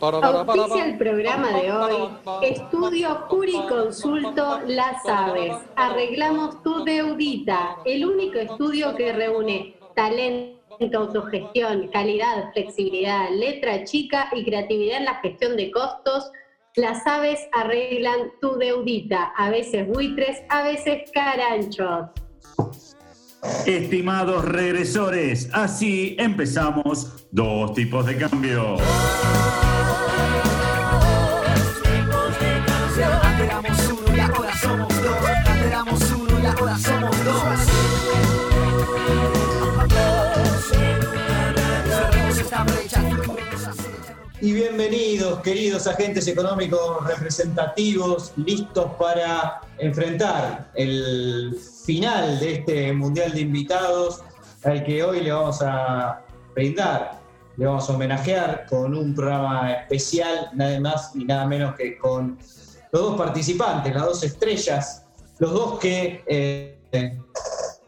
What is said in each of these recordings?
Auspicia el programa de hoy. Estudio Juriconsulto Las Aves. Arreglamos tu deudita. El único estudio que reúne talento, autogestión, calidad, flexibilidad, letra chica y creatividad en la gestión de costos. Las aves arreglan tu deudita. A veces buitres, a veces caranchos. Estimados regresores, así empezamos dos tipos de cambio. Éramos uno y ahora somos dos. Éramos uno y ahora somos dos. Cerremos esta brecha. Y bienvenidos, queridos agentes económicos representativos, listos para enfrentar el final de este Mundial de Invitados, al que hoy le vamos a brindar, le vamos a homenajear con un programa especial, nada más y nada menos que con los dos participantes, las dos estrellas, los dos que eh,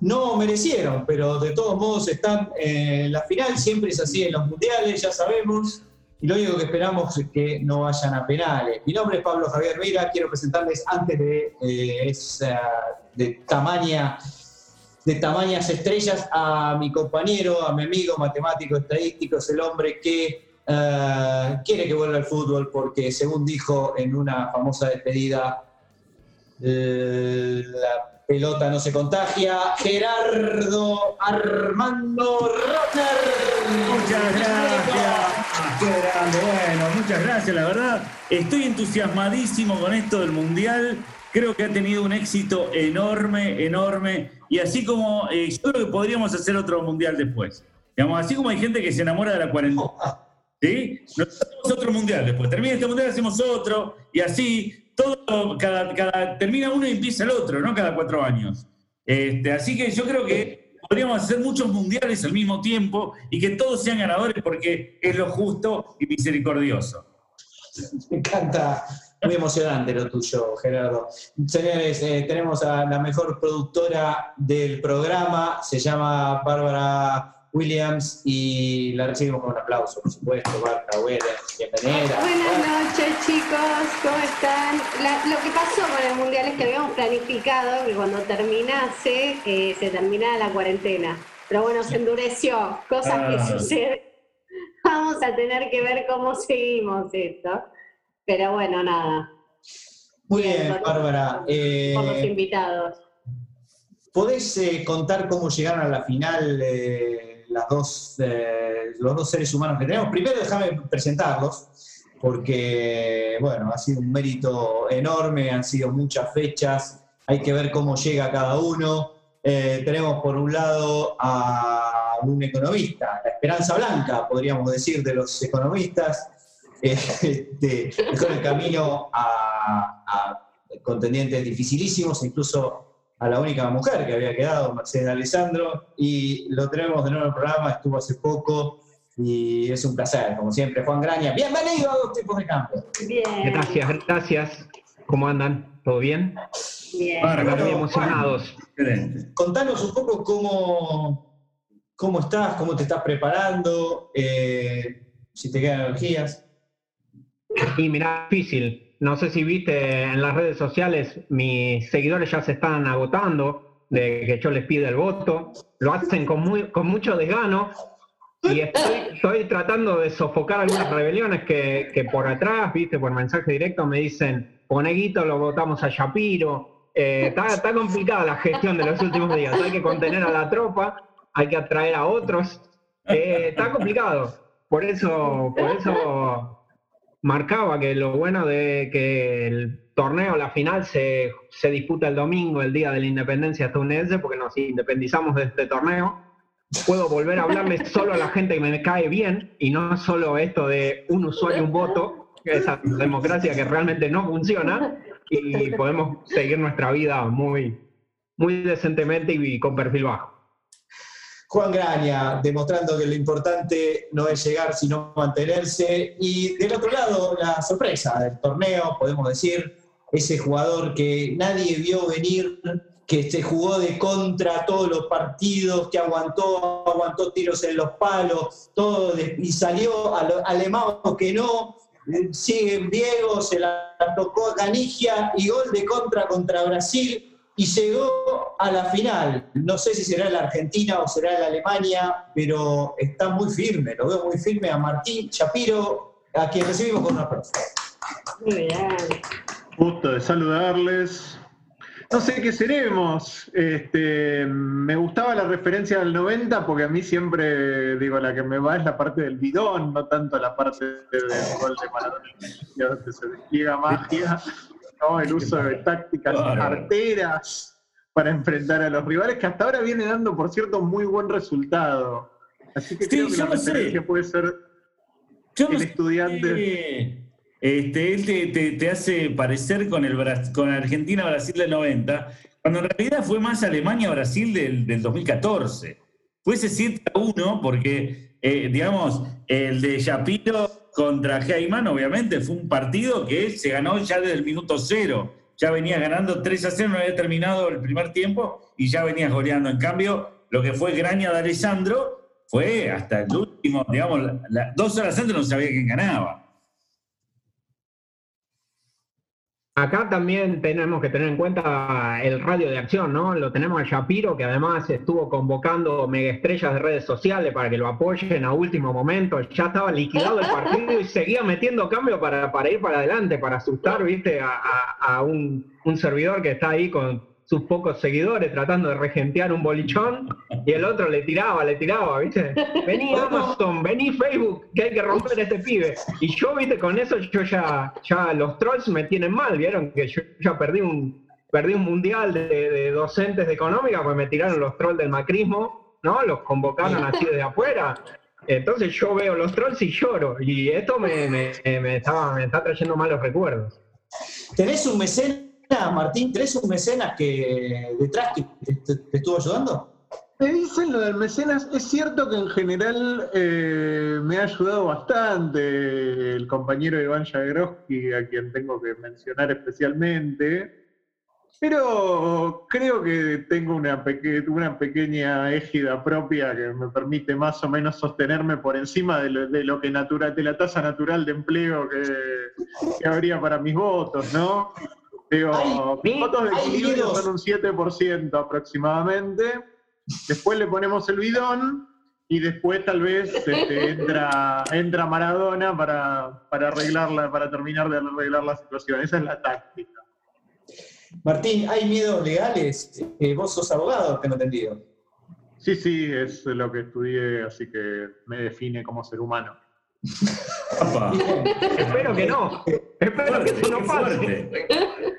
no merecieron, pero de todos modos están en la final, siempre es así en los mundiales, ya sabemos, y lo único que esperamos es que no vayan a penales. Mi nombre es Pablo Javier Vera, quiero presentarles antes de, eh, esa, de, tamaña, de tamañas estrellas a mi compañero, a mi amigo matemático estadístico, es el hombre que eh, quiere que vuelva al fútbol porque según dijo en una famosa despedida, la pelota no se contagia. Gerardo Armando Rotter. Muchas gracias. Qué grande, bueno, muchas gracias, la verdad. Estoy entusiasmadísimo con esto del Mundial. Creo que ha tenido un éxito enorme, enorme. Y así como eh, yo creo que podríamos hacer otro Mundial después. Digamos, así como hay gente que se enamora de la cuarentena. ¿Sí? Nosotros hacemos otro Mundial después. Termina este Mundial, hacemos otro. Y así, todo, cada, cada, termina uno y empieza el otro, ¿no? Cada cuatro años. Este, así que yo creo que podríamos hacer muchos mundiales al mismo tiempo y que todos sean ganadores porque es lo justo y misericordioso. Me encanta, muy emocionante lo tuyo, Gerardo. Señores, eh, tenemos a la mejor productora del programa, se llama Bárbara Williams y la recibimos con un aplauso, por supuesto. Bárbara Williams, bienvenida. Buenas noches, chicos, ¿cómo están? La- lo que pasó con el mundial es que habíamos planificado que cuando terminase eh, se terminara la cuarentena. Pero bueno, se endureció, cosas Ah. que suceden. Vamos a tener que ver cómo seguimos esto. Pero bueno, nada, Muy Bien, bien. Bárbara. Eh, por los invitados. ¿Podés eh, contar cómo llegaron a la final eh, las dos, eh, los dos seres humanos que tenemos? Primero déjame presentarlos, porque bueno, ha sido un mérito enorme, han sido muchas fechas, hay que ver cómo llega cada uno. Eh, tenemos por un lado a un economista, la esperanza blanca, podríamos decir, de los economistas, eh, este, el camino a contendientes dificilísimos, incluso a la única mujer que había quedado, Mercedes Alessandro, y lo tenemos de nuevo en el programa, estuvo hace poco y es un placer, como siempre, Juan Graña. Bienvenido a Dos Tipos de Cambio. Bien. Gracias, gracias. ¿Cómo andan? ¿Todo bien? Bien. Acá muy Bueno, emocionados. Excelente. Contanos un poco cómo, cómo estás, cómo te estás preparando, eh, si te quedan energías. Y mirá, difícil. No sé si viste en las redes sociales, mis seguidores ya se están agotando de que yo les pida el voto. Lo hacen con, muy, con mucho desgano. Y estoy, tratando de sofocar algunas rebeliones que, que por atrás, viste, por mensaje directo me dicen, poné guito, lo votamos a Shapiro. Eh, está, está complicada la gestión de los últimos días. Hay que contener a la tropa, hay que atraer a otros. Eh, está complicado. Por eso, por eso marcaba que lo bueno de que el torneo, la final, se, se disputa el domingo, el día de la independencia estadounidense, porque nos independizamos de este torneo. Puedo volver a hablarle solo a la gente que me cae bien y no solo esto de un usuario, un voto, esa democracia que realmente no funciona, y podemos seguir nuestra vida muy, muy decentemente y con perfil bajo. Juan Graña, demostrando que lo importante no es llegar, sino mantenerse. Y del otro lado, la sorpresa del torneo, podemos decir, ese jugador que nadie vio venir, que se jugó de contra todos los partidos, que aguantó, aguantó tiros en los palos, todo y salió alemán que no, sigue Diego, se la tocó a Canigia y gol de contra contra Brasil y llegó a la final. No sé si será la Argentina o será la Alemania, pero está muy firme, lo veo muy firme a Martín Chapiro, a quien recibimos con un aplauso. Muy bien. Gusto de saludarles. No sé qué seremos. Este, me gustaba la referencia del 90 porque a mí siempre, digo, la que me va es la parte del bidón, no tanto la parte del gol de Maradona, se despliega magia, ¿no? el uso de tácticas arteras para enfrentar a los rivales, que hasta ahora viene dando, por cierto, muy buen resultado. Así que creo que la referencia puede ser el estudiante. Este, él te, hace parecer con, el, con Argentina-Brasil del 90, cuando en realidad fue más Alemania-Brasil del, 2014. Fue ese 7 a 1 porque, eh, digamos, el de Shapiro contra Heyman, obviamente, fue un partido que se ganó ya desde el minuto cero. Ya venía ganando 3 a 0, no había terminado el primer tiempo y ya venía goleando. En cambio, lo que fue Graña de Alessandro fue hasta el último, digamos, dos horas antes no sabía quién ganaba. Acá también tenemos que tener en cuenta el radio de acción, ¿no? Lo tenemos a Shapiro, que además estuvo convocando megaestrellas de redes sociales para que lo apoyen a último momento. Ya estaba liquidado el partido y seguía metiendo cambio para, para ir para adelante, para asustar, ¿viste? A, un, un servidor que está ahí con sus pocos seguidores tratando de regentear un bolichón y el otro le tiraba, le tiraba, ¿viste? Vení Amazon, vení Facebook, que hay que romper este pibe. Y yo, ¿viste? Con eso yo ya, ya los trolls me tienen mal, ¿vieron? Que yo ya perdí un, perdí un mundial de, docentes de económica, pues me tiraron los trolls del macrismo, ¿no? Los convocaron así desde afuera. Entonces yo veo los trolls y lloro. Y esto me, me, me, estaba, me está trayendo malos recuerdos. ¿Tenés un mecénas Martín, ¿tres un mecenas que detrás que te, estuvo ayudando? Me dicen lo del mecenas, es cierto que en general eh, me ha ayudado bastante el compañero Iván Jagroski, a quien tengo que mencionar especialmente, pero creo que tengo una, pequeña égida propia que me permite más o menos sostenerme por encima de lo, que la tasa natural de empleo que habría para mis votos, ¿no? Digo, fotos de equilibrio son un 7% aproximadamente. Después le ponemos el bidón y después tal vez este, entra, entra Maradona para, para arreglarla, para terminar de arreglar la situación. Esa es la táctica. Martín, ¿hay miedos legales? Eh, vos sos abogado, tengo entendido. Sí, sí, es lo que estudié, así que me define como ser humano. Espero que no. Espero que eso no pase.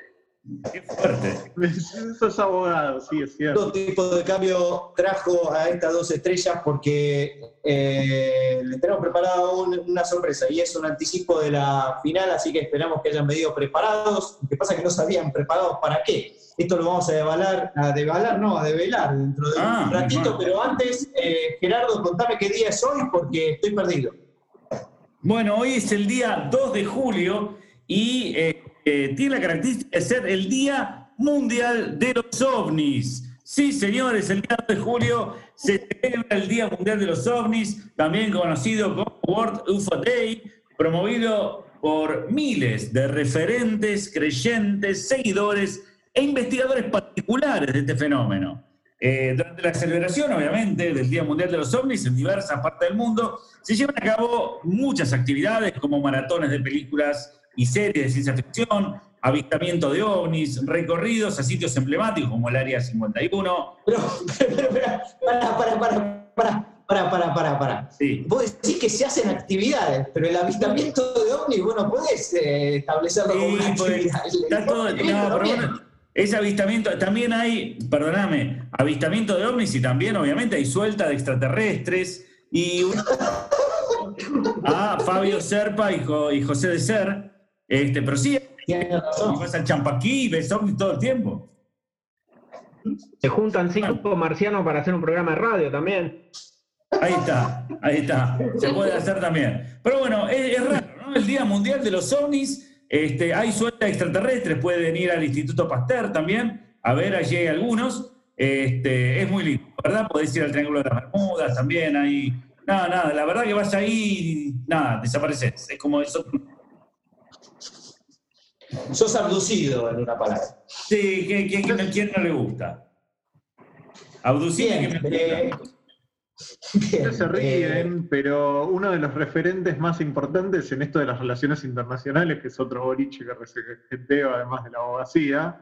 Qué fuerte. Sos abogado, sí, es cierto. Todo tipo de cambio trajo a estas dos estrellas porque eh, les tenemos preparado una sorpresa y es un anticipo de la final, así que esperamos que hayan venido preparados. Lo que pasa es que no sabían preparados para qué. Esto lo vamos a devalar, a devalar, no, a develar dentro de un ah, ratito, pero antes, eh, Gerardo, contame qué día es hoy porque estoy perdido. Bueno, hoy es el día 2 de julio y eh, tiene la característica de ser el Día Mundial de los OVNIs. Sí, señores, el día 2 de julio se celebra el Día Mundial de los OVNIs, también conocido como World UFO Day, promovido por miles de referentes, creyentes, seguidores e investigadores particulares de este fenómeno. Eh, durante la celebración, obviamente, del Día Mundial de los OVNIs en diversas partes del mundo, se llevan a cabo muchas actividades como maratones de películas y series de ciencia ficción, avistamiento de ovnis, recorridos a sitios emblemáticos como el Área 51. Pero, pero, para, para, para, para. Para, para, para, para. Sí. Vos decís que se hacen actividades, pero el avistamiento de ovnis, vos no podés eh, establecerlo sí, como. Está todo, ese avistamiento, también hay, perdóname, avistamiento de ovnis y también, obviamente, hay suelta de extraterrestres. Y. ah, Fabio Serpa y, y José de Ser este, pero sí, vas al Champaquí y ves todo el tiempo. Se juntan cinco marcianos para hacer un programa de radio también. Ahí está, ahí está. Se puede hacer también. Pero bueno, es, raro, ¿no? El Día Mundial de los OVNIs, este, hay suerte extraterrestres, pueden ir al Instituto Pasteur también, A ver, allí hay algunos. Este, es muy lindo, ¿verdad? Podés ir al Triángulo de las Bermudas también, ahí. Nada, nada, la verdad que vas ahí, nada, desapareces. Es como eso. Sos abducido, en una palabra. Sí, ¿quién, quién, no le gusta? Abducido. Eh, se ríen, pero uno de los referentes más importantes en esto de las relaciones internacionales, que es otro boliche que regentea además de la abogacía,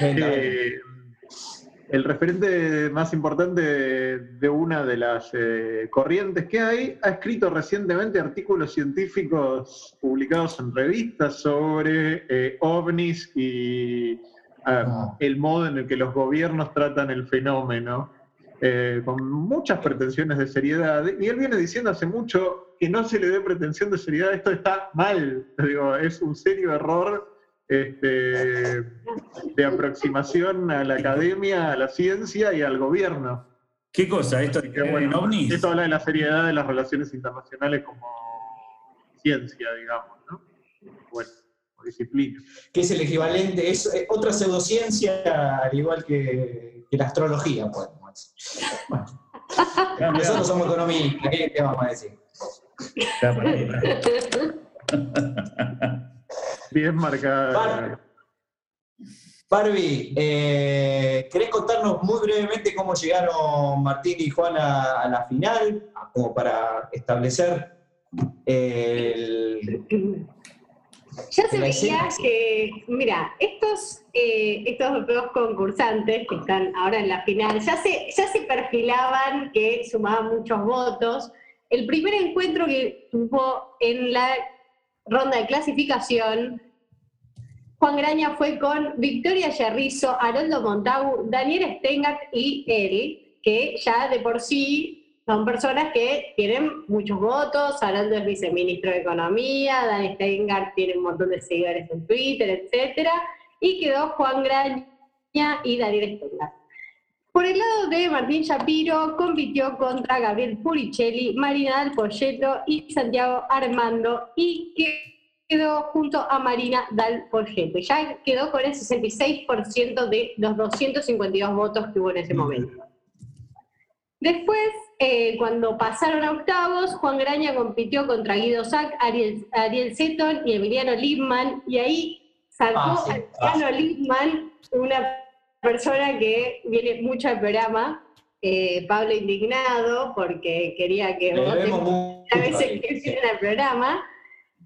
eh, el referente más importante de, una de las eh, corrientes que hay, ha escrito recientemente artículos científicos publicados en revistas sobre eh, ovnis y ah, el modo en el que los gobiernos tratan el fenómeno, eh, con muchas pretensiones de seriedad. Y él viene diciendo hace mucho que no se le dé pretensión de seriedad, esto está mal, digo, es un serio error este, de aproximación a la academia, a la ciencia y al gobierno. ¿Qué cosa? ¿Esto, bueno, esto habla de la seriedad de las relaciones internacionales como ciencia, digamos, ¿no? Bueno, disciplina. Que es el equivalente, es otra pseudociencia, al igual que, la astrología, pues. Bueno. Nosotros somos economistas, ¿qué vamos a decir? Bien marcada. Barbie, eh, ¿querés contarnos muy brevemente cómo llegaron Martín y Juan a, la final? Como para establecer el. Ya se veía que, mira, estos, eh, estos dos concursantes que están ahora en la final, ya se, ya se perfilaban que sumaban muchos votos. El primer encuentro que tuvo en la ronda de clasificación, Juan Graña fue con Victoria Yerrizo, Haroldo Montagu, Daniel Stengart y él, que ya de por sí son personas que tienen muchos votos. Haroldo es viceministro de Economía, Daniel Stengart tiene un montón de seguidores en Twitter, etc. Y quedó Juan Graña y Daniel Stengart. Por el lado de Martín Shapiro, compitió contra Gabriel Puricelli, Marina Dal Polleto y Santiago Armando y quedó junto a Marina Dal Polleto. Ya quedó con el 66% de los 252 votos que hubo en ese momento. Después, eh, cuando pasaron a octavos, Juan Graña compitió contra Guido Sack, Ariel, Ariel Seton y Emiliano Lipman, y ahí sacó a Emiliano Lipman una persona que viene mucho al programa, eh, Pablo indignado, porque quería que voten a veces que vienen al programa,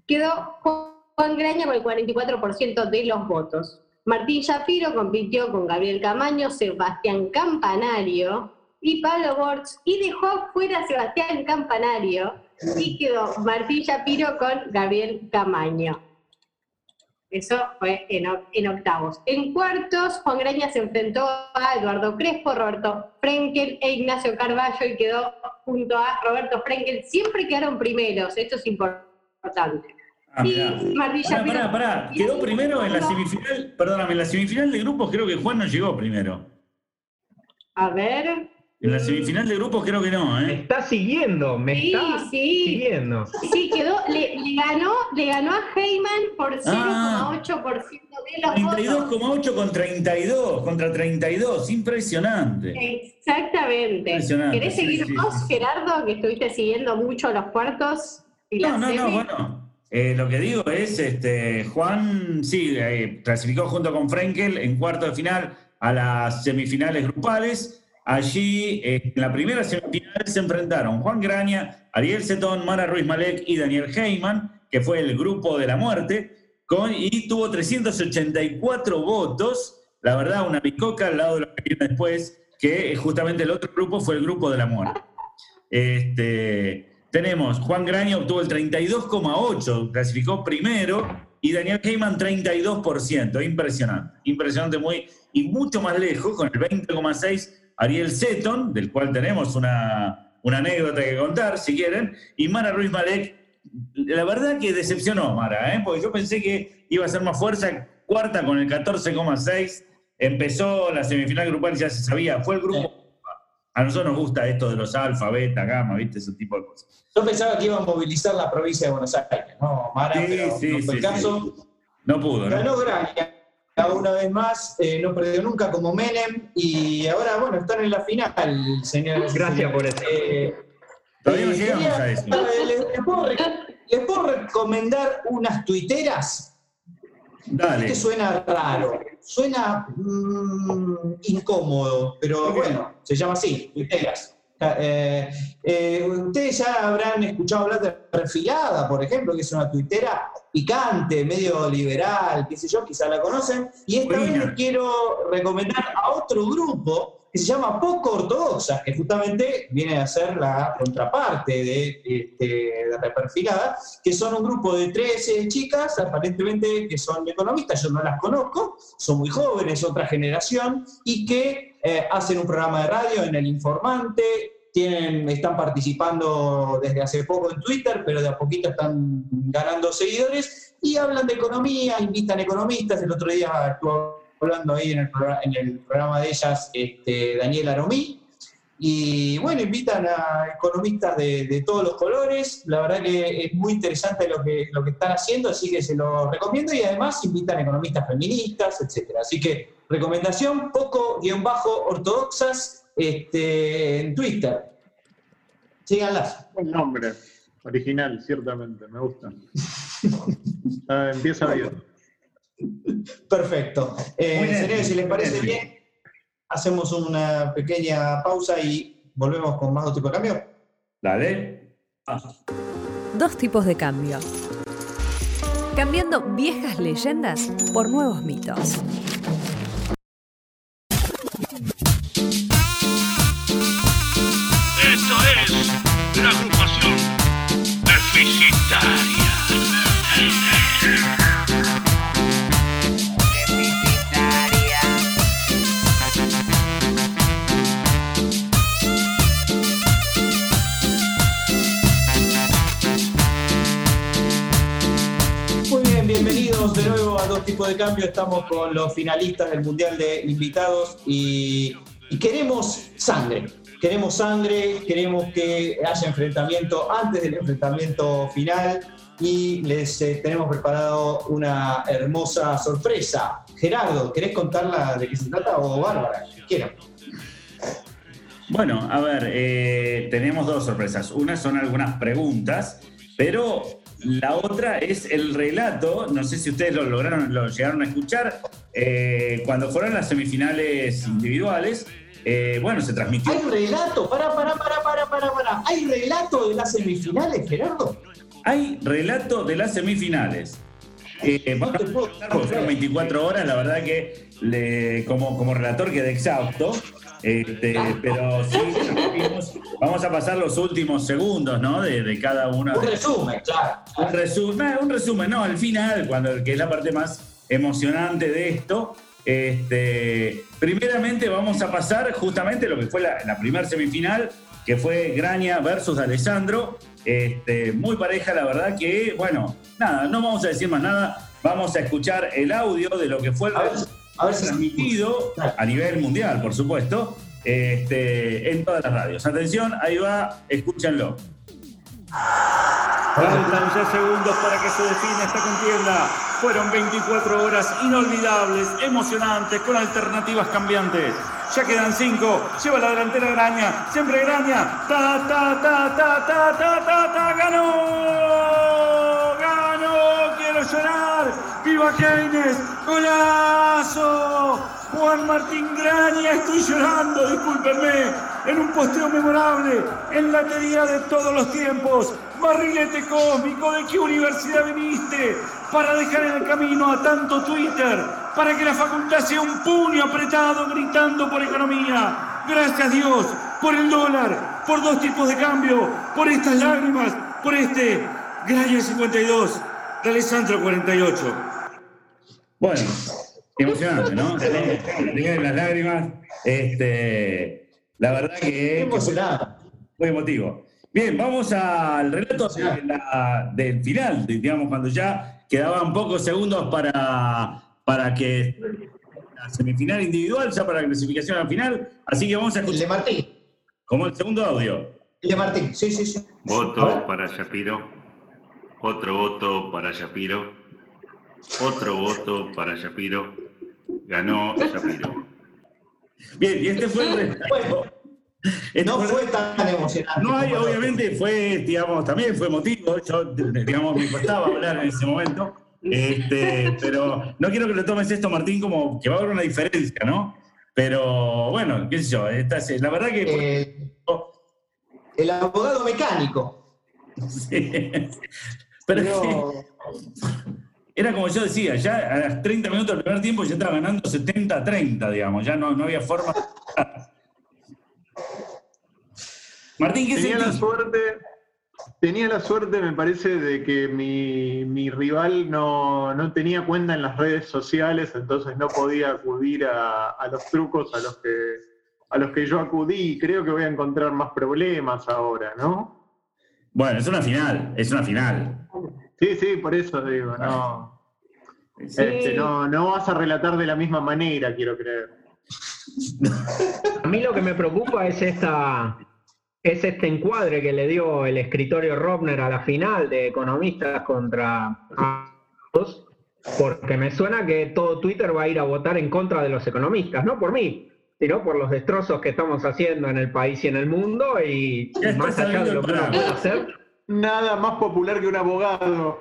quedó Juan Graña con el 44% de los votos. Martín Shapiro compitió con Gabriel Camaño, Sebastián Campanario y Pablo Borges y dejó fuera a Sebastián Campanario y quedó Martín Shapiro con Gabriel Camaño. Eso fue en, octavos. En cuartos, Juan Graña se enfrentó a Eduardo Crespo, Roberto Frenkel e Ignacio Carballo y quedó junto a Roberto Frenkel. Siempre quedaron primeros, esto es importante. Ah, y pará, pará, Quedó primero en la semifinal, perdóname, en la semifinal de grupos creo que Juan no llegó primero. A ver. En la semifinal de grupos creo que no, ¿eh? Me está siguiendo, me está siguiendo. Sí, quedó, le, ganó, le ganó a Heyman por 0,8% ah. de los 32,8 con 32, contra 32, impresionante. Exactamente. ¿Querés seguir vos, Gerardo, que estuviste siguiendo mucho los cuartos? Y no, no, no, bueno. Eh, lo que digo es, este, Juan, sí, eh, clasificó junto con Frenkel en cuarto de final a las semifinales grupales Allí, en la primera semifinal, se enfrentaron Juan Graña, Ariel Cetón, Mara Ruiz Malek y Daniel Heyman, que fue el grupo de la muerte, y tuvo 384 votos. La verdad, una bicoca al lado de lo que viene después, que justamente el otro grupo fue el grupo de la muerte. Este, tenemos, Juan Graña obtuvo el 32,8, clasificó primero, y Daniel Heyman 32%, impresionante, impresionante muy, y mucho más lejos, con el 20,6 Ariel Seton, del cual tenemos una, anécdota que contar, si quieren, y Mara Ruiz Malek. La verdad que decepcionó Mara, ¿eh? porque yo pensé que iba a ser más fuerza, cuarta con el 14,6, empezó la semifinal grupal, ya se sabía, fue el grupo. A nosotros nos gusta esto de los alfa, beta, gamma, ¿viste? Ese tipo de cosas. Yo pensaba que iba a movilizar la provincia de Buenos Aires, ¿no? Mara, sí, pero sí, no fue el caso. No pudo, Ganó Graña. Una vez más, eh, no perdió nunca como Menem y ahora, bueno, están en la final, señores. Gracias por eso. Eh, Todavía no llegamos quería- a eso. ¿les, les puedo, re- les puedo recomendar unas tuiteras? Dale. Este suena raro, suena mm, incómodo, pero bueno, se llama así, tuiteras. Eh, eh, ustedes ya habrán escuchado hablar de Refilada, por ejemplo, que es una tuitera picante, medio liberal, qué sé yo, quizá la conocen. Y esta vez les quiero recomendar a otro grupo que se llama Poco Ortodoxa, que justamente viene a ser la contraparte de, este, de Reperfilada, que son un grupo de 13 chicas, aparentemente que son economistas, yo no las conozco, son muy jóvenes, otra generación, y que eh, hacen un programa de radio en El Informante, tienen, están participando desde hace poco en Twitter, pero de a poquito están ganando seguidores, y hablan de economía, invitan economistas, el otro día estuvo hablando ahí en el, programa, en el programa de ellas este, Daniel Aromí, y bueno, invitan a economistas de, de todos los colores. La verdad que es muy interesante lo que, lo que están haciendo, así que se lo recomiendo. Y además invitan economistas feministas, etcétera. Así que recomendación, poco-ortodoxas este, en Twitter. Síganlas. Buen nombre. Original, ciertamente, me gusta. Ah, empieza bien. Perfecto. Eh, Muy bien. señores, si les parece bien. bien, hacemos una pequeña pausa y volvemos con más dos tipos de cambio. Dale. Dos tipos de cambio. Cambiando viejas leyendas por nuevos mitos. Tipos de Cambio. Estamos con los finalistas del Mundial de Invitados y, y queremos sangre. Queremos sangre, queremos que haya enfrentamiento antes del enfrentamiento final y les eh, tenemos preparado una hermosa sorpresa. Gerardo, ¿querés contarla de qué se trata o Bárbara? Quiero. Bueno, a ver, eh, tenemos dos sorpresas. Una son algunas preguntas, pero la otra es el relato. No sé si ustedes lo lograron, lo llegaron a escuchar. eh, cuando fueron las semifinales individuales, eh, bueno, se transmitió. ¿Hay relato? Para, para, para, para, para, para. ¿Hay relato de las semifinales, Gerardo? Hay relato de las semifinales. Eh, No te puedo porque fueron 24 horas, la verdad que le- como, como relator quedé exhausto. Este, pero sí, vimos- vamos a pasar los últimos segundos, ¿no? De, de cada una. Un resumen, claro. Un resumen, un resumen, no, al final, cuando, que es la parte más emocionante de esto. Este, primeramente vamos a pasar justamente lo que fue la, la primera semifinal, que fue Graña versus Alessandro. Este, muy pareja, la verdad que, bueno, nada, no vamos a decir más nada, vamos a escuchar el audio de lo que fue el A ver, a ver si transmitido a nivel mundial, por supuesto, este, en todas las radios. Atención, ahí va, escúchenlo. Faltan ya segundos para que se defina esta contienda. Fueron 24 horas inolvidables, emocionantes, con alternativas cambiantes. Ya quedan 5. Lleva la delantera Graña. Siempre Graña. Ta, ta, ta, ta, ta, ta, ta, ta. ¡Ganó! ¡Ganó! ¡Quiero llorar! ¡Viva Keynes! ¡Golazo! Juan Martín Graña, estoy llorando, discúlpenme, en un posteo memorable, en la teoría de todos los tiempos, barrilete cósmico, ¿de qué universidad viniste? Para dejar en el camino a tanto Twitter, para que la facultad sea un puño apretado gritando por economía. Gracias Dios por el dólar, por dos tipos de cambio, por estas lágrimas, por este Graña 52 de Alessandro 48. Bueno, emocionante, ¿no? Tenía las lágrimas. Este, la verdad que emocionada. fue emotivo. Bien, vamos al relato de la- del final, digamos, cuando ya quedaban pocos segundos para, para que la semifinal individual, ya para la clasificación al final. Así que vamos a El de escuchar Martín. como el segundo audio. El de Martín, sí, sí, sí. A. Voto para Shapiro. Otro voto para Shapiro. Otro voto para Shapiro. Ganó Shapiro. Bien, y este fue el resto. Este No fue- fue tan emocionante. No hay, obviamente fue, digamos, también fue emotivo. Yo, digamos, me costaba hablar en ese momento. Este, pero no quiero que lo tomes esto, Martín, como que va a haber una diferencia, ¿no? Pero bueno, qué sé yo, esta es- la verdad que. Eh, el abogado mecánico. Sí. Pero era como yo decía, ya a las 30 minutos del primer tiempo ya estaba ganando 70-30, digamos, ya no, no había forma. Martín, ¿qué Tenía la sentís? suerte, tenía la suerte, me parece, de que mi, mi rival no, no tenía cuenta en las redes sociales, entonces no podía acudir a, a los trucos a los que a los que yo acudí. Creo que voy a encontrar más problemas ahora, ¿no? Bueno, es una final, es una final. Sí, sí, por eso digo, no. Este, no, no vas a relatar de la misma manera, quiero creer. A mí lo que me preocupa es esta es este encuadre que le dio el escritorio Robner a la final de economistas contra porque me suena que todo Twitter va a ir a votar en contra de los economistas, no por mí, sino por los destrozos que estamos haciendo en el país y en el mundo y más allá de lo que uno puede hacer. Nada más popular que un abogado.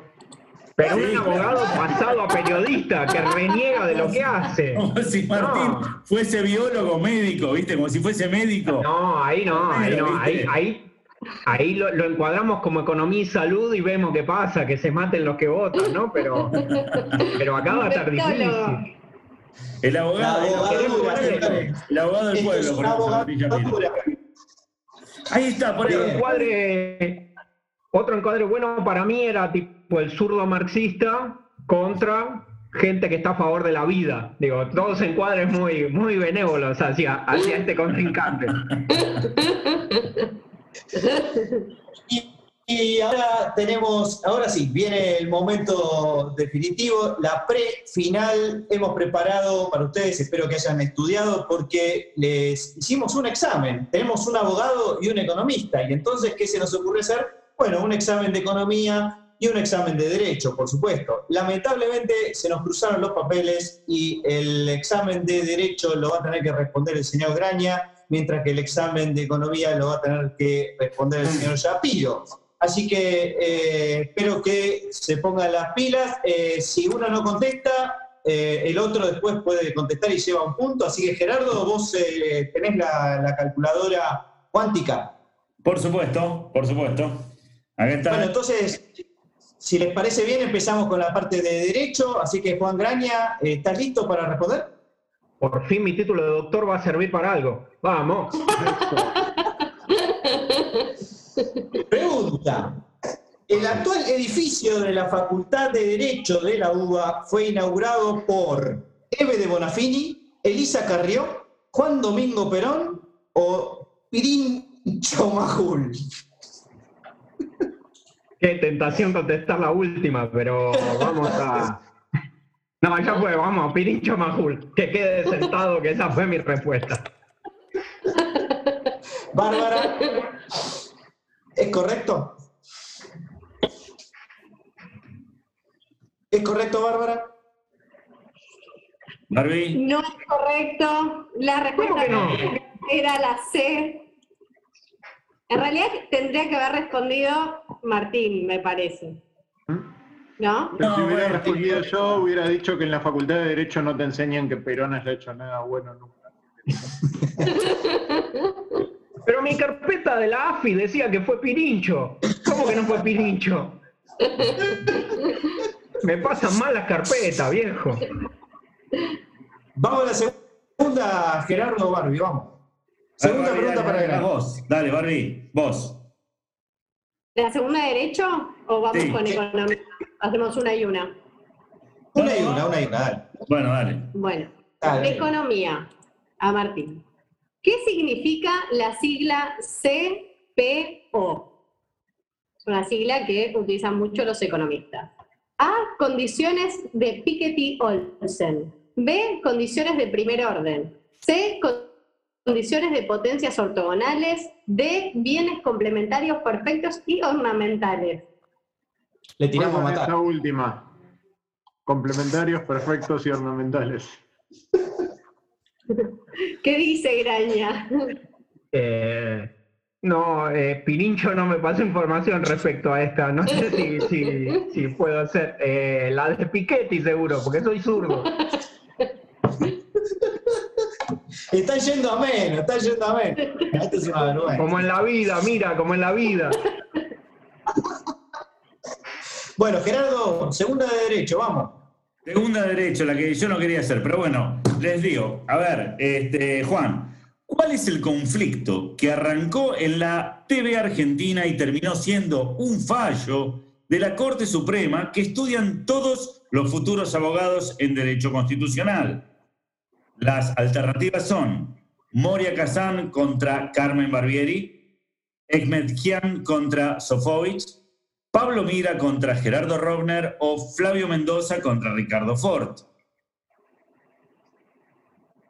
Pero Sí, un claro. abogado pasado a periodista que reniega de lo que hace. Como si Martín No. fuese biólogo médico, ¿viste? Como si fuese médico. No, ahí no, ahí no, ahí, ahí, ahí lo, lo encuadramos como economía y salud y vemos qué pasa, que se maten los que votan, ¿no? Pero, pero acá va a estar difícil. El abogado, el abogado, del el abogado del pueblo, por abogadura. Ahí está, por ahí. encuadre, otro encuadre bueno para mí era tipo el zurdo marxista contra gente que está a favor de la vida. Digo, todos encuadres muy, muy benévolos hacia, hacia este contrincante. Y, y ahora tenemos, ahora sí, viene el momento definitivo, la pre-final. Hemos preparado para ustedes, espero que hayan estudiado, porque les hicimos un examen. Tenemos un abogado y un economista. Y entonces, ¿qué se nos ocurre hacer? Bueno, un examen de economía y un examen de derecho, por supuesto. Lamentablemente se nos cruzaron los papeles y el examen de derecho lo va a tener que responder el señor Graña, mientras que el examen de economía lo va a tener que responder el señor Shapiro. Así que eh, espero que se pongan las pilas. Eh, si uno no contesta, eh, el otro después puede contestar y lleva un punto. Así que Gerardo, vos tenés la calculadora cuántica. Por supuesto, por supuesto. Bueno, entonces, si les parece bien, empezamos con la parte de derecho. Así que Juan Graña, ¿estás listo para responder? Por fin mi título de doctor va a servir para algo. Vamos. Pregunta. El actual edificio de la Facultad de Derecho de la UBA fue inaugurado por Eve de Bonafini, Elisa Carrió, Juan Domingo Perón o Pirincho Majul. Qué tentación contestar la última, pero vamos a. No, ya fue, vamos, Pirincho Majul. Que quede sentado que esa fue mi respuesta. Bárbara, ¿es correcto? ¿Es correcto, Bárbara? Barbie. No es correcto. La respuesta que no? era la C. En realidad tendría que haber respondido Martín, me parece. ¿No? Pero si No, hubiera bueno, respondido yo, hubiera dicho que en la Facultad de Derecho no te enseñan que Perón haya hecho nada bueno nunca. Pero mi carpeta de la AFI decía que fue Pirincho. ¿Cómo que no fue Pirincho? Me pasan mal las carpetas, viejo. Vamos a la segunda, Gerardo Barbie, vamos. Segunda Barbie, pregunta dale, para Gerardo. Vos, dale, Barbie, vos. ¿La segunda de derecho o vamos Sí. con economía? Hacemos una y una. Una y una, una y una, dale. Bueno, dale. Bueno, Dale. economía. A Martín. ¿Qué significa la sigla CPO? Es una sigla que utilizan mucho los economistas. A. Condiciones de Piketty-Olsen. B. Condiciones de primer orden. C. con- Condiciones de potencias ortogonales. D. Bienes complementarios perfectos y ornamentales. Le tiramos a matar. esta última. Complementarios, perfectos y ornamentales. ¿Qué dice Graña? Eh, no, eh, Pirincho no me pasó información respecto a esta. No sé si, si, si puedo hacer eh, la de Piketty seguro, porque soy zurdo. Está yendo a menos, está yendo a menos. Esto es una vergüenza. Como en la vida, mira, como en la vida. Bueno, Gerardo, segunda de derecho, vamos. Segunda derecho, la que yo no quería hacer, pero bueno, les digo, a ver, este, Juan, ¿cuál es el conflicto que arrancó en la TV Argentina y terminó siendo un fallo de la Corte Suprema que estudian todos los futuros abogados en derecho constitucional? Las alternativas son Moria Kazan contra Carmen Barbieri, Ekmetian contra Sofovich, Pablo Mira contra Gerardo Rovner o Flavio Mendoza contra Ricardo Ford.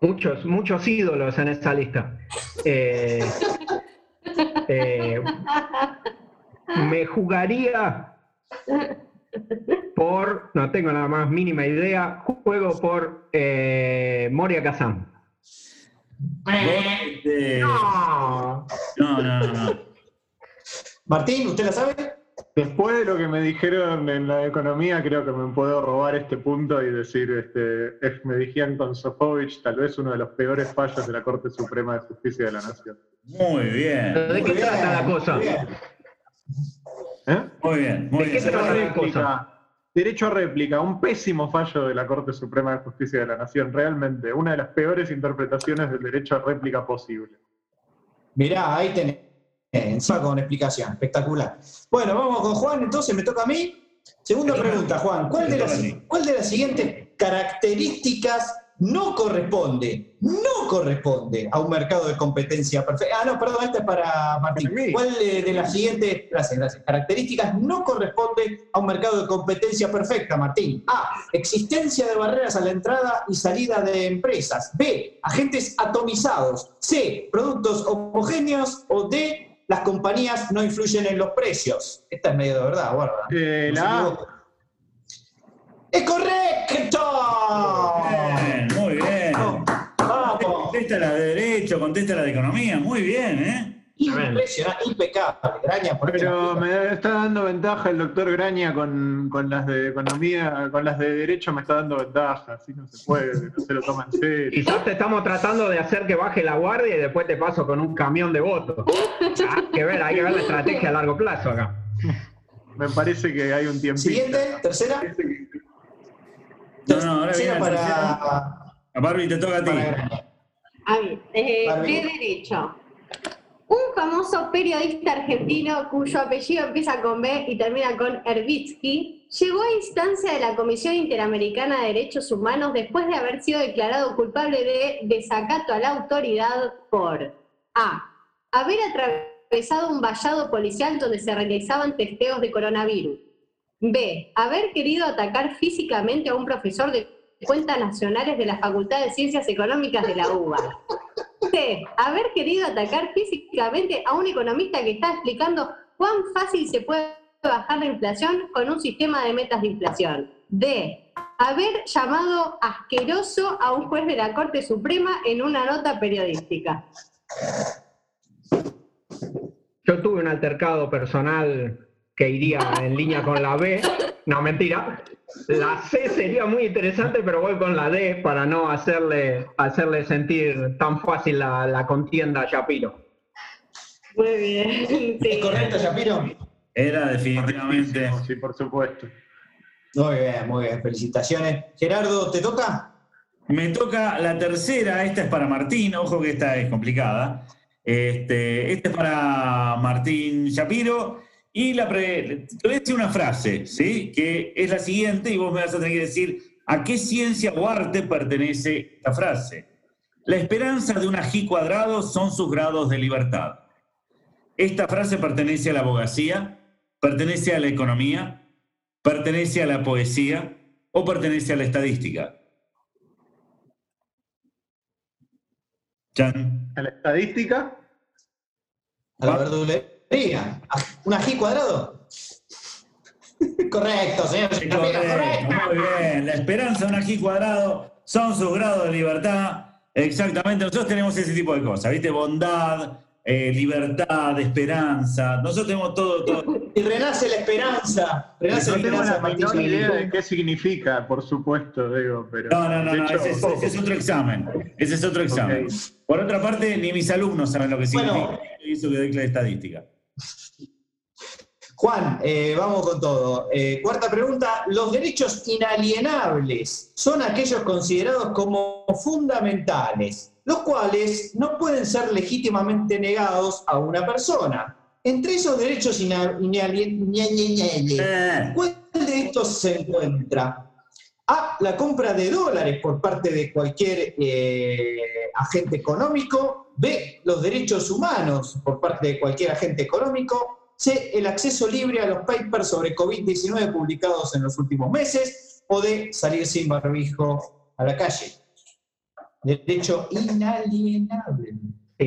Muchos, muchos ídolos en esta lista. Eh, eh, me jugaría por, no tengo la más mínima idea, juego por eh, Moria Kazan. No. No, no, no, no. Martín, ¿usted la sabe? Después de lo que me dijeron en la economía, creo que me puedo robar este punto y decir, este, es- me dijeron con Sofovich, tal vez uno de los peores fallos de la Corte Suprema de Justicia de la Nación. Muy bien, ¿De qué trata la cosa? Muy bien. ¿Eh? muy bien, muy ¿De qué bien. trata la Réplica. cosa? Derecho a réplica, un pésimo fallo de la Corte Suprema de Justicia de la Nación, realmente, una de las peores interpretaciones del derecho a réplica posible. Mirá, ahí tenés. Encima con explicación, espectacular. Bueno, vamos con Juan, entonces me toca a mí. Segunda pregunta, Juan. ¿Cuál de, las, a. ¿Cuál de las siguientes características no corresponde, no corresponde a un mercado de competencia perfecta? Ah, no, perdón, esta es para Martín. ¿Cuál de las siguientes, gracias, gracias, características no corresponde a un mercado de competencia perfecta, Martín? A, existencia de barreras a la entrada y salida de empresas. B, agentes atomizados. C, productos homogéneos. O D, las compañías no influyen en los precios. Esta es medio de verdad, guarda. Eh, No la. ¡Es correcto! Contesta la de derecho, contesta la de economía, muy bien, ¿eh? Impresionante, impecable. Graña, por Pero me está dando ventaja el doctor Graña con, con las de economía, con las de derecho me está dando ventaja, así no se puede, no se lo toma en serio. Quizás te estamos tratando de hacer que baje la guardia y después te paso con un camión de votos. Hay que ver, hay que ver la estrategia a largo plazo acá. Me parece que hay un tiempo. Siguiente, tercera. No, no, ahora viene la para, tercera. A Barbie te toca a ti. A ver, derecho. Un famoso periodista argentino cuyo apellido empieza con B y termina con Herbitsky, llegó a instancia de la Comisión Interamericana de Derechos Humanos después de haber sido declarado culpable de desacato a la autoridad por A. Haber atravesado un vallado policial donde se realizaban testeos de coronavirus. B. Haber querido atacar físicamente a un profesor de cuentas nacionales de la Facultad de Ciencias Económicas de la UBA. C. Haber querido atacar físicamente a un economista que está explicando cuán fácil se puede bajar la inflación con un sistema de metas de inflación. D. Haber llamado asqueroso a un juez de la Corte Suprema en una nota periodística. Yo tuve un altercado personal que iría en línea con la B. No, mentira. La C sería muy interesante, pero voy con la D para no hacerle, hacerle sentir tan fácil la, la contienda a Shapiro. Muy bien. Sí. ¿Es correcto, Shapiro? Era definitivamente. Sí, por supuesto. Muy bien, muy bien. Felicitaciones. Gerardo, ¿te toca? Me toca la tercera, esta es para Martín, ojo que esta es complicada. Este, esta es para Martín Shapiro. Y la pre- te voy a decir una frase, ¿sí? Que es la siguiente y vos me vas a tener que decir a qué ciencia o arte pertenece esta frase. La esperanza de un ají cuadrado son sus grados de libertad. Esta frase pertenece a la abogacía, pertenece a la economía, pertenece a la poesía o pertenece a la estadística. Chan. ¿A la estadística? A la verdulería. ¿Un ají cuadrado? Correcto, señor Shapiro, correcto, correcto. muy bien. La esperanza, un aquí cuadrado, son sus grados de libertad. Exactamente, nosotros tenemos ese tipo de cosas, ¿viste? Bondad, eh, libertad, esperanza. Nosotros tenemos todo, todo. Y renace la esperanza. Renace No la tengo esperanza, la menor idea de qué significa, por supuesto, digo, pero. No, no, no, no, hecho, ese es, ese es otro examen. Ese es otro examen. Por otra parte, ni mis alumnos saben lo que Bueno. significa eso que doy clase de estadística. Juan, eh, vamos con todo. Eh, cuarta pregunta. Los derechos inalienables son aquellos considerados como fundamentales, los cuales no pueden ser legítimamente negados a una persona. Entre esos derechos ina- inalien- inalienables, Eh, ¿cuál de estos se encuentra? A. La compra de dólares por parte de cualquier eh, agente económico. B. Los derechos humanos por parte de cualquier agente económico. C. El acceso libre a los papers sobre COVID-19 publicados en los últimos meses. O D. Salir sin barbijo a la calle. Derecho inalienable.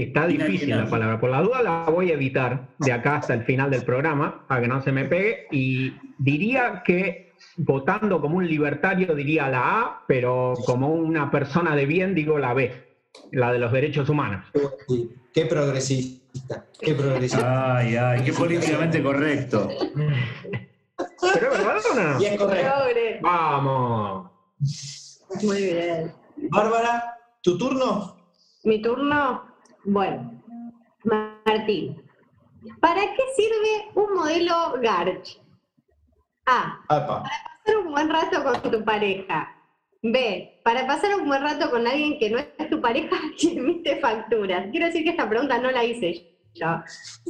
Está difícil la palabra. Por la duda la voy a evitar de acá hasta el final del programa, para que no se me pegue. Y diría que votando como un libertario diría la A, pero como una persona de bien digo la B, la de los derechos humanos. Sí, Qué progresista. Qué progresista. Ay, ay, qué políticamente correcto. ¿Pero es verdad o no? Y es correcto. Vamos. Muy bien. Bárbara, ¿tu turno? Mi turno. Bueno, Martín. ¿Para qué sirve un modelo Garch? A. Apa. Pasar un buen rato con tu pareja. B. Para pasar un buen rato con alguien que no es tu pareja y emite facturas. Quiero decir que esta pregunta no la hice yo.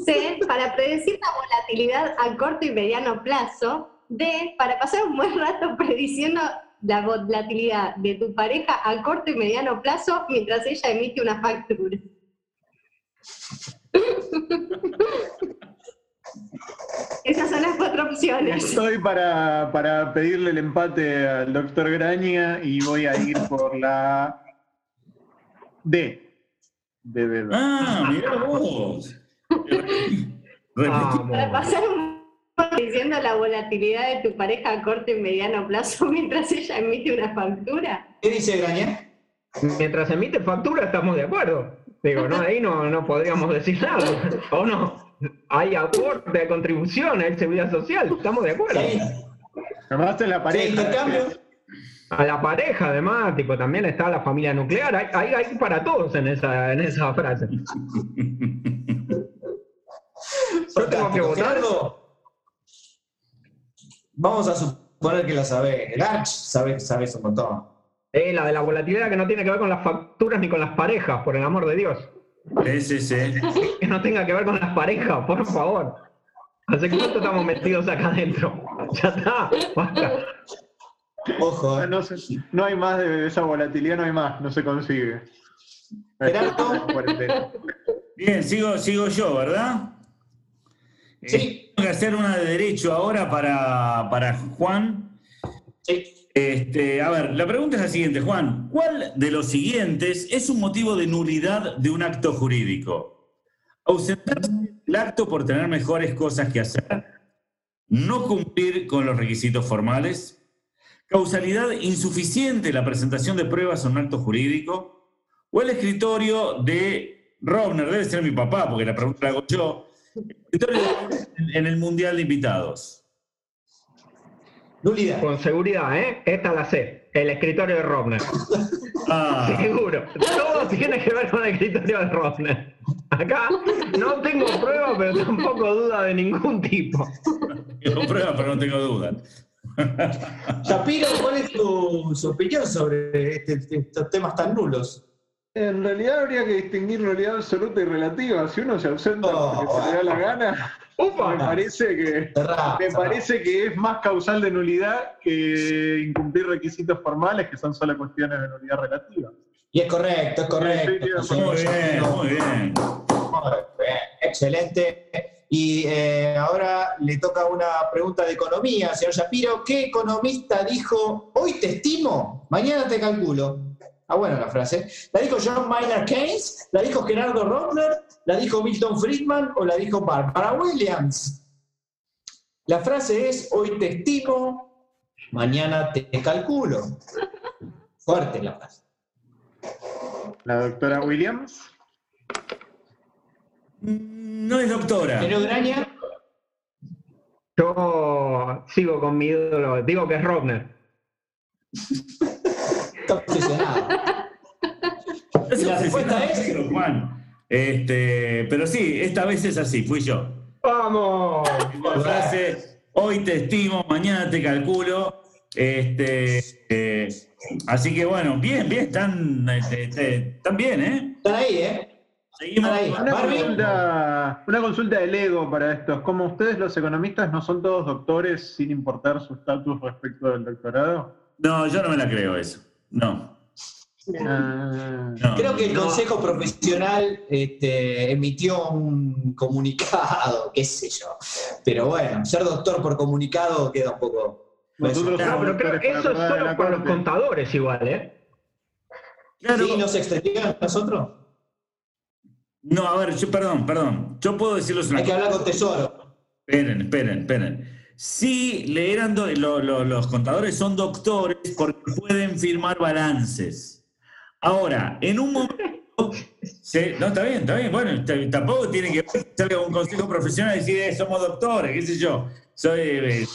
C. Para predecir la volatilidad a corto y mediano plazo. D. Para pasar un buen rato prediciendo la volatilidad de tu pareja a corto y mediano plazo mientras ella emite una factura. Esas son las cuatro opciones. Estoy para, para pedirle el empate al doctor Graña y voy a ir por la D. De dedo. Ah, mirá vos. Para pasar un diciendo la volatilidad de tu pareja a corto y mediano plazo mientras ella emite una factura. ¿Qué dice Graña? Mientras emite factura estamos de acuerdo. Digo, no, ahí no, no podríamos decir nada. ¿O no? Hay aporte, hay contribución, hay seguridad social. Estamos de acuerdo. Sí. Además en la Sí, pareja. intercambio. A la pareja, además, tipo, también está la familia nuclear. Hay, hay, hay para todos en esa, en esa frase. Yo tengo que votar. Vamos a suponer que la sabés. Garch sabés, sabés un montón. Eh, la de la volatilidad que no tiene que ver con las facturas ni con las parejas, por el amor de Dios. Ese, ese. Que no tenga que ver con las parejas, por favor. ¿Hace cuánto estamos metidos acá adentro? Ya está, basta. Ojo, eh. No, no hay más de esa volatilidad, no hay más, no se consigue. Gerardo. Cuarentena. Bien, sigo, sigo yo, ¿verdad? Sí. Tengo que hacer una de derecho ahora para, para Juan. Sí. Este, a ver, la pregunta es la siguiente, Juan. ¿Cuál de los siguientes es un motivo de nulidad de un acto jurídico? Ausentarse del acto por tener mejores cosas que hacer. No cumplir con los requisitos formales. Causalidad insuficiente en la presentación de pruebas en un acto jurídico. O el escritorio de Robner, debe ser mi papá, porque la pregunta la hago yo. Escritorio de- en el Mundial de Invitados. Nulidad. Con seguridad, ¿eh? Esta la sé. El escritorio de Robner. Ah. Seguro. Todo tiene que ver con el escritorio de Robner. Acá no tengo prueba, pero tampoco duda de ningún tipo. Tengo pruebas, pero no tengo dudas. Shapiro, ¿cuál es tu, su opinión sobre este- estos temas tan nulos? En realidad habría que distinguir realidad absoluta y relativa. Si uno se ausenta No, porque se le da la gana, Me parece que Cerrá, me cerrá. parece que es más causal de nulidad que incumplir requisitos formales, que son solo cuestiones de nulidad relativa. Y es correcto, es correcto. Sí, sí, Muy bien, Shapiro. muy bien. Muy bien, excelente. Y eh, ahora le toca una pregunta de economía, señor Shapiro. ¿Qué economista dijo, hoy te estimo, mañana te calculo? Ah, buena la frase. ¿La dijo John Maynard Keynes? ¿La dijo Gerardo Rottner? ¿La dijo Milton Friedman o la dijo Barbara Williams? La frase es, hoy te estimo, mañana te calculo. Fuerte la frase. La doctora Williams. No es doctora. ¿Pero Graña? Yo sigo con mi ídolo, digo que es Rogner. Está obsesionado. La respuesta es... Juan. Este, pero sí, esta vez es así, fui yo. ¡Vamos! La frase, hoy te estimo, mañana te calculo. Este, eh, así que bueno, bien, bien, están, este, este, están bien, ¿eh? Están ahí, ¿eh? Seguimos. Ahí. Una consulta, una consulta del ego para estos. Como ustedes los economistas no son todos doctores sin importar su estatus respecto del doctorado? No, yo no me la creo eso. No. Ah, no. Creo que el No. Consejo Profesional este, emitió un comunicado, qué sé yo. Pero bueno, ser doctor por comunicado queda un poco... Nosotros No, somos pero creo doctores que por eso es solo con los contadores igual, ¿eh? Claro. ¿Sí? ¿No se extendieron a nosotros? No, a ver, yo, perdón, perdón. Yo puedo decirles una Hay que hablar con Tesoro. Esperen, esperen, esperen. Sí, le eran do- lo- lo- los contadores son doctores porque pueden firmar balances. Ahora, en un momento, no, está bien, está bien, bueno, tampoco tiene que ver un consejo profesional y decir, eh, somos doctores, qué sé yo. Soy, eh,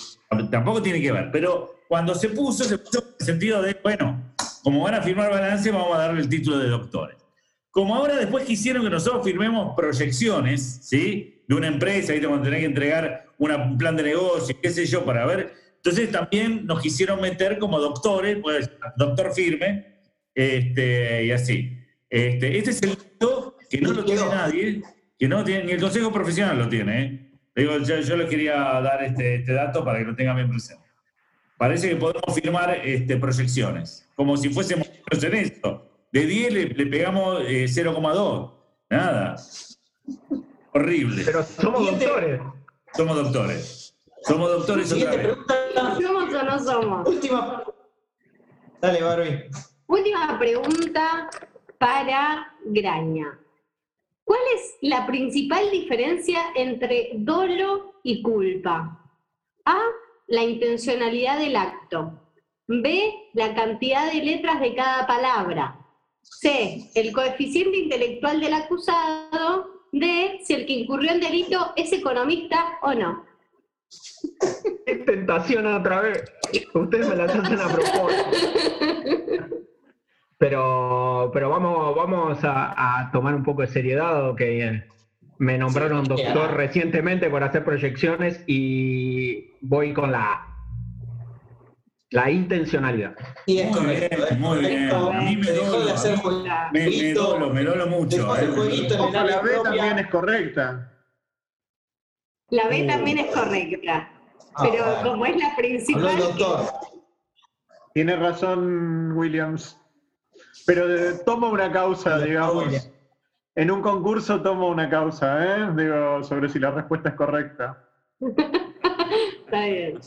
tampoco tiene que ver, pero cuando se puso, se puso en el sentido de, bueno, como van a firmar balances, vamos a darle el título de doctores. Como ahora después quisieron que nosotros firmemos proyecciones, ¿sí? De una empresa, ¿viste? Cuando tenés que entregar un plan de negocio, qué sé yo, para ver. Entonces también nos quisieron meter como doctores, pues, doctor firme, este, y así. Este, este es el dato que no lo tiene nadie, que no tiene, ni el Consejo Profesional lo tiene, ¿eh? Digo, yo, yo les quería dar este, este dato para que lo tengan bien presente. Parece que podemos firmar este, proyecciones, como si fuésemos en esto. De 10 le, le pegamos eh, 0,2. Nada. Horrible. Pero somos Siguiente. doctores. Somos doctores. Somos doctores otra vez. pregunta. ¿Somos o no somos? Última. Dale, Barbie. Última pregunta para Graña. ¿Cuál es la principal diferencia entre dolo y culpa? A, la intencionalidad del acto. B, la cantidad de letras de cada palabra. C, el coeficiente intelectual del acusado. D, si el que incurrió en delito es economista o no. Qué tentación otra vez. Ustedes me la hacen a propósito. Pero, pero vamos, vamos a, a tomar un poco de seriedad, que me nombraron Sí, doctor recientemente por hacer proyecciones y voy con la. La intencionalidad. Y es correcto. ¿eh? muy bien. Correcto. A mí me Dejó de hacer Me, me jueguito. dolo, me dolo mucho. Eh. jueguito la B propia. también es correcta. La B también es correcta. Ah, Pero como es la principal. Tiene razón Williams. Pero eh, toma una causa, digamos. En un concurso toma una causa, ¿eh? Digo, sobre si la respuesta es correcta. está bien.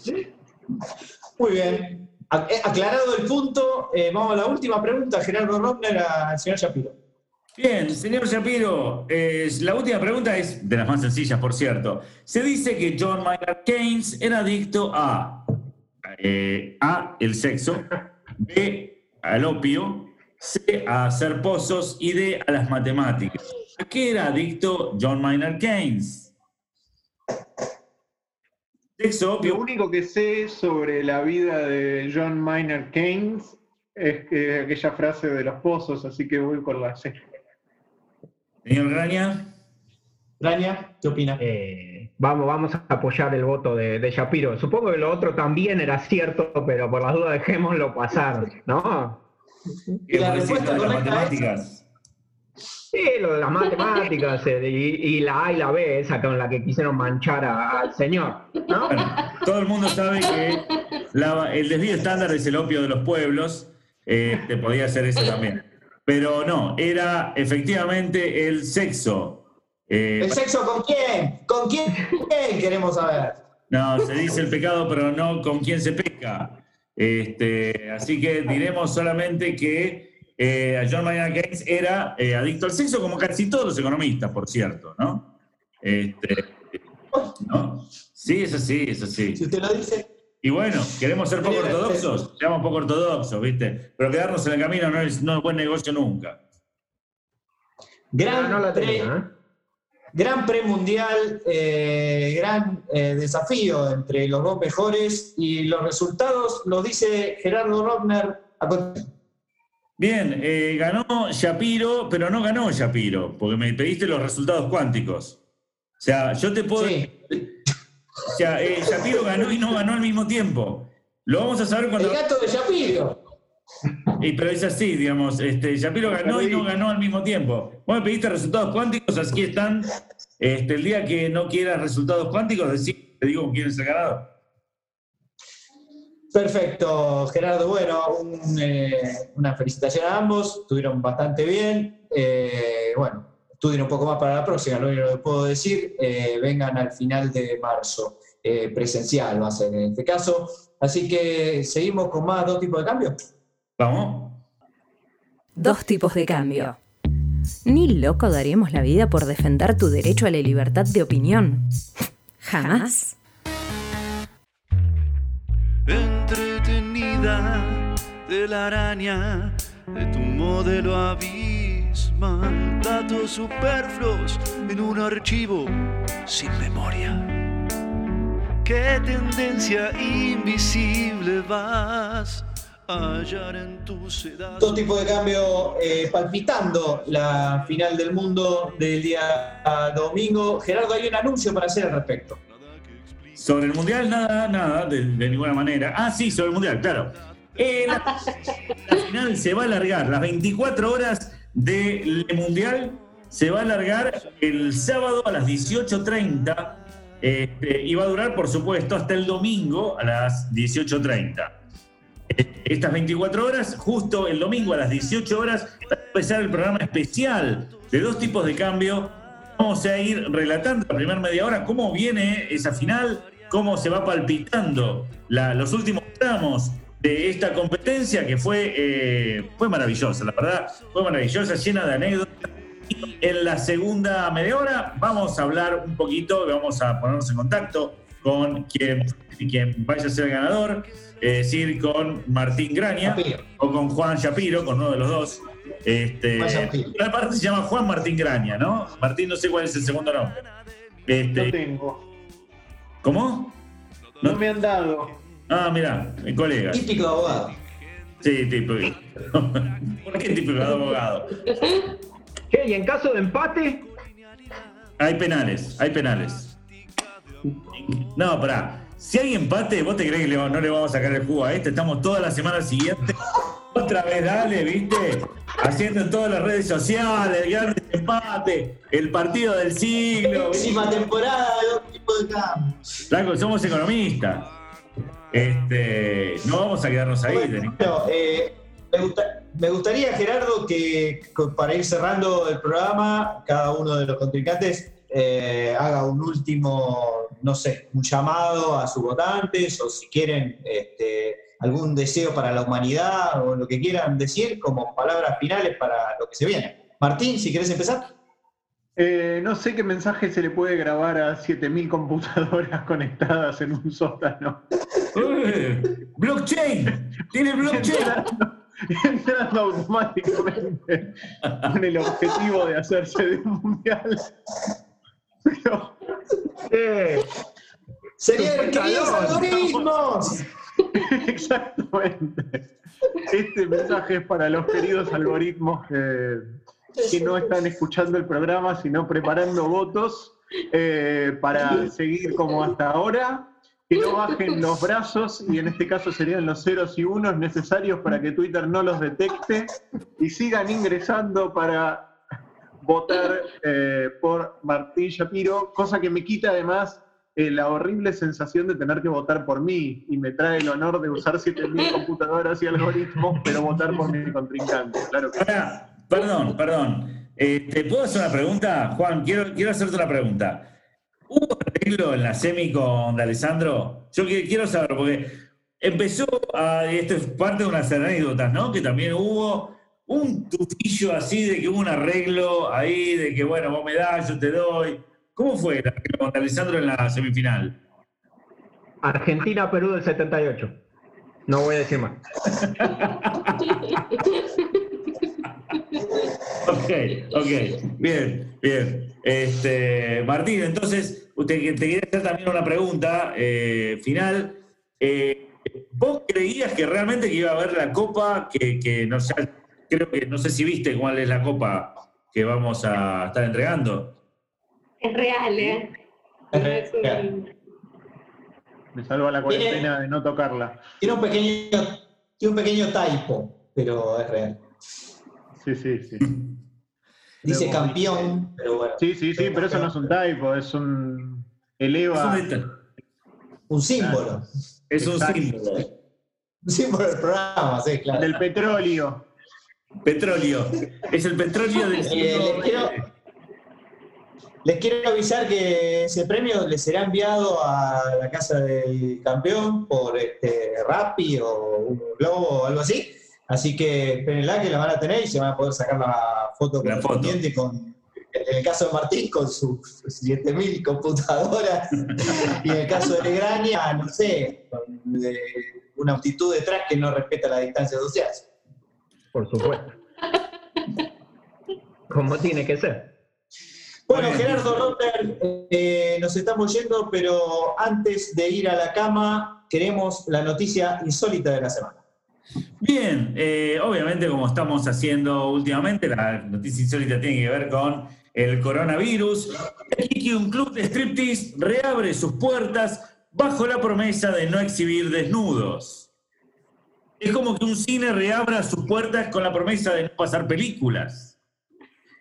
Muy bien. A- eh, Aclarado el punto, eh, vamos a la última pregunta, Gerardo Rockner al señor Shapiro. Bien, señor Shapiro, eh, la última pregunta es de las más sencillas, por cierto. Se dice que John Maynard Keynes era adicto a eh, A, el sexo, B, al opio, C, a hacer pozos y D, a las matemáticas. ¿A qué era adicto John Maynard Keynes? Sexo, Lo opio. único que sé sobre la vida de John Maynard Keynes es que aquella frase de los pozos, así que voy con la C. Señor Graña. Graña, ¿qué opina? Eh, vamos, vamos a apoyar el voto de, de Shapiro. Supongo que lo otro también era cierto, pero por las dudas dejémoslo pasar, ¿no? ¿Qué La respuesta de las es- matemáticas? Sí, lo de las matemáticas eh, y, y la A y la B, esa con la que quisieron manchar a- al señor, ¿no? Bueno, todo el mundo sabe que la- el desvío estándar es el opio de los pueblos. eh, te podía ser eso también. Pero no, era efectivamente el sexo. Eh, ¿El sexo con quién? ¿Con quién? ¿Quién queremos saber? no, se dice el pecado, pero no con quién se peca. Este, así que diremos solamente que eh, John Maynard Keynes era eh, adicto al sexo, como casi todos los economistas, por cierto, ¿no? Este, ¿no? Sí, es así, es así. Si usted lo dice. Y bueno, queremos ser poco ortodoxos, seamos poco ortodoxos, ¿viste? Pero quedarnos en el camino no es, no es buen negocio nunca. Gran, No, no la tenía, ¿eh? Gran premundial, eh, gran eh, desafío entre los dos mejores y los resultados los dice Gerardo continuación. Bien, eh, ganó Shapiro, pero no ganó Shapiro, porque me pediste los resultados cuánticos. O sea, yo te puedo. Sí. O sea, eh, Shapiro ganó y no ganó al mismo tiempo. Lo vamos a saber El cuando. gato de Shapiro. Y, pero es así, digamos, este, Shapiro ganó y no ganó al mismo tiempo. Vos me pediste resultados cuánticos, así están. Este, el día que no quieras resultados cuánticos, decí- te digo quién es el ganador. Perfecto, Gerardo. Bueno, un, eh, una felicitación a ambos. Estuvieron bastante bien. Eh, bueno, estudien un poco más para la próxima, lo único que puedo decir. eh, vengan al final de marzo. eh, presencial va a ser en este caso. Así que seguimos con más dos tipos de cambios. Vamos. Dos tipos de cambio. Ni loco daríamos la vida por defender tu derecho a la libertad de opinión. Jamás. entretenida de la araña de tu modelo abismal. Datos superfluos en un archivo sin memoria. ¿Qué tendencia invisible vas hallar en tu sedaz? Dos tipos de cambio eh, palpitando la final del mundo del día ah, domingo. Gerardo, hay un anuncio para hacer al respecto. Sobre el mundial, nada, nada, de, de ninguna manera. Ah, sí, sobre el mundial, claro. Eh, la, la final se va a alargar, las 24 horas del mundial se va a alargar el sábado a las 18.30 este, y va a durar, por supuesto, hasta el domingo a las 18.30. Estas 24 horas, justo el domingo a las 18 horas, va a empezar el programa especial de dos tipos de cambio Vamos a ir relatando la primera media hora cómo viene esa final, cómo se va palpitando la- los últimos tramos de esta competencia que fue, eh, fue maravillosa, la verdad, fue maravillosa, llena de anécdotas. Y en la segunda media hora vamos a hablar un poquito, vamos a ponernos en contacto con quien, quien vaya a ser el ganador, es decir, con Martín Graña o con Juan Shapiro, con uno de los dos. Este, Juan Shapiro. la parte se llama Juan Martín Graña, ¿no? Martín no sé cuál es el segundo nombre. Este, No tengo. ¿Cómo? No me han dado. Ah, mira, mi colega. Típico de abogado. Sí, típico. ¿Por qué típico de abogado? Che, y en caso de empate, Hay penales, hay penales. No, pará. Si hay empate, ¿vos te crees que no le vamos a sacar el jugo a este? Estamos toda la semana siguiente. Otra vez, dale, ¿viste? Haciendo en todas las redes sociales, el gran empate, el partido del siglo. Próxima temporada tipos de cambio. Flaco, somos economistas. Este, no vamos a quedarnos ahí. Bueno, eh, me, gusta- me gustaría, Gerardo, que para ir cerrando el programa, cada uno de los contrincantes eh, haga un último, no sé, un llamado a sus votantes o si quieren este, algún deseo para la humanidad o lo que quieran decir como palabras finales para lo que se viene. Martín, si querés empezar. Eh, no sé qué mensaje se le puede grabar a 7.000 computadoras conectadas en un sótano. ¡Eh! ¡Blockchain! ¡Tiene blockchain! Entrando, entrando automáticamente con el objetivo de hacerse de un mundial. Pero, Serían queridos algoritmos. Exactamente. Este mensaje es para los queridos algoritmos que, que no están escuchando el programa, sino preparando votos eh, para seguir como hasta ahora. Que no bajen los brazos, y en este caso serían los ceros y unos necesarios para que Twitter no los detecte, y sigan ingresando para votar eh, por Martín Shapiro, cosa que me quita además eh, la horrible sensación de tener que votar por mí y me trae el honor de usar 7.000 computadoras y algoritmos, pero votar por mi contrincante. Claro que Pará, perdón, perdón. Eh, ¿Te puedo hacer una pregunta? Juan, quiero, quiero hacerte una pregunta. ¿Hubo arreglo en la semi con Alessandro? Yo quiero saber, porque empezó, a, esto es parte de unas anécdotas, ¿no? Que también hubo un tufillo así de que hubo un arreglo ahí, de que, bueno, vos me das, yo te doy. ¿Cómo fue el arreglo con Alessandro en la semifinal? Argentina-Perú del 78. No voy a decir más. ok, ok, bien, bien. Este, Martín, entonces, usted, te quería hacer también una pregunta eh, final. Eh, ¿Vos creías que realmente que iba a haber la copa que, que no sé, creo que no sé si viste cuál es la copa que vamos a estar entregando? Es real, ¿eh? Es real. Me salva la cuarentena de no tocarla. Tiene un pequeño, tiene un pequeño typo, pero es real. Sí, sí, sí. Dice campeón, pero bueno. Sí, sí, sí, pero eso no es un typo, es un. eleva. Es un, un símbolo. Es un símbolo. Un símbolo del programa, sí, claro. Del petróleo. Petróleo. Es el petróleo del eh, les, quiero, les quiero avisar que ese premio les será enviado a la casa del campeón por este Rappi o un Globo o algo así. Así que espérenla que la van a tener y se van a poder sacar la foto La foto. correspondiente con, en el caso de Martín, con sus 7000 computadoras. y en el caso de Legraña, no sé, con eh, una actitud detrás que no respeta la distancia social. Por supuesto. Como tiene que ser. Bueno, Gerardo Rotter, eh, nos estamos yendo, pero antes de ir a la cama, queremos la noticia insólita de la semana. Bien, eh, obviamente como estamos haciendo últimamente, la noticia insólita tiene que ver con el coronavirus. Aquí que un club de striptease reabre sus puertas bajo la promesa de no exhibir desnudos. Es como que un cine reabra sus puertas con la promesa de no pasar películas.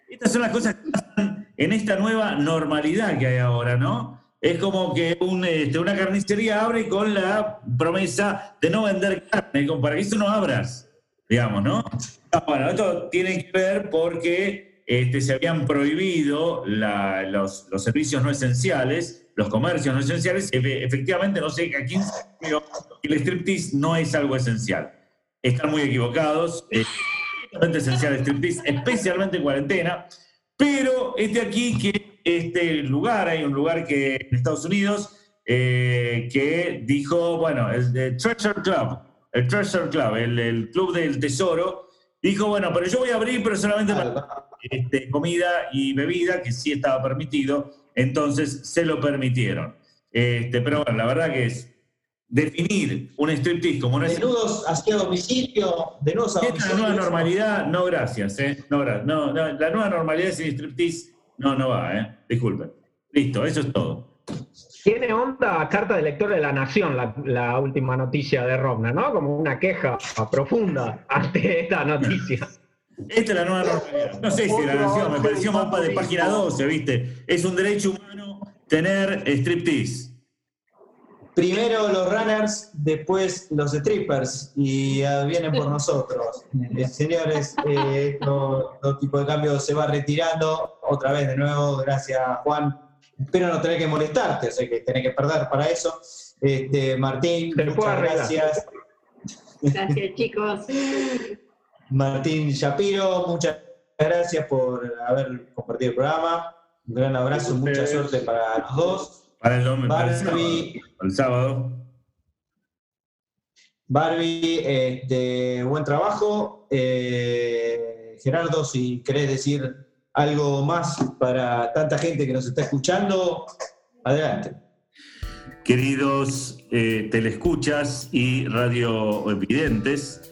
Estas son las cosas que pasan en esta nueva normalidad que hay ahora, ¿no? Es como que este, una carnicería abre con la promesa de no vender carne, para que eso no abras, digamos, ¿no? Ah, Bueno, esto tiene que ver porque este, se habían prohibido los servicios no esenciales, los comercios no esenciales. Efe- Efectivamente, no sé a quién se el striptease no es algo esencial. Están muy equivocados. Es totalmente esencial el striptease, especialmente en cuarentena. Pero este aquí que este lugar, hay un lugar que en Estados Unidos eh, que dijo, bueno, el de Treasure Club, el Treasure Club, el, el club del tesoro, dijo, bueno, pero yo voy a abrir, pero solamente para este, comida y bebida, que sí estaba permitido, entonces se lo permitieron. Este, pero bueno, la verdad que es definir un striptease como no es Desnudos hacia domicilio, desnudos a esta domicilio. nueva normalidad, no gracias, ¿eh? No, no, no, la nueva normalidad sin striptease, no, no va, ¿eh? Disculpen. Listo, eso es todo. Tiene onda carta de lector de la Nación la, la última noticia de Romna, ¿no? Como una queja profunda ante esta noticia. Esta es la nueva normalidad. No sé si la nación, me pareció mapa de página 12, ¿viste? Es un derecho humano tener striptease. Primero los runners, después los strippers, y ah, vienen por nosotros. Eh, señores, eh, todo, todo tipo de cambio se va retirando. Otra vez, de nuevo, gracias Juan. Espero no tener que molestarte, o sea que tenés que perder para eso. Este, Martín, muchas gracias. Gracias, chicos. Martín Shapiro, muchas gracias por haber compartido el programa. Un gran abrazo, mucha suerte para los dos. Para el, dom- para el sábado. Barbie, para el sábado. Barbie, este, buen trabajo. Eh, Gerardo, si querés decir algo más para tanta gente que nos está escuchando, adelante. Queridos eh, telescuchas y radioevidentes,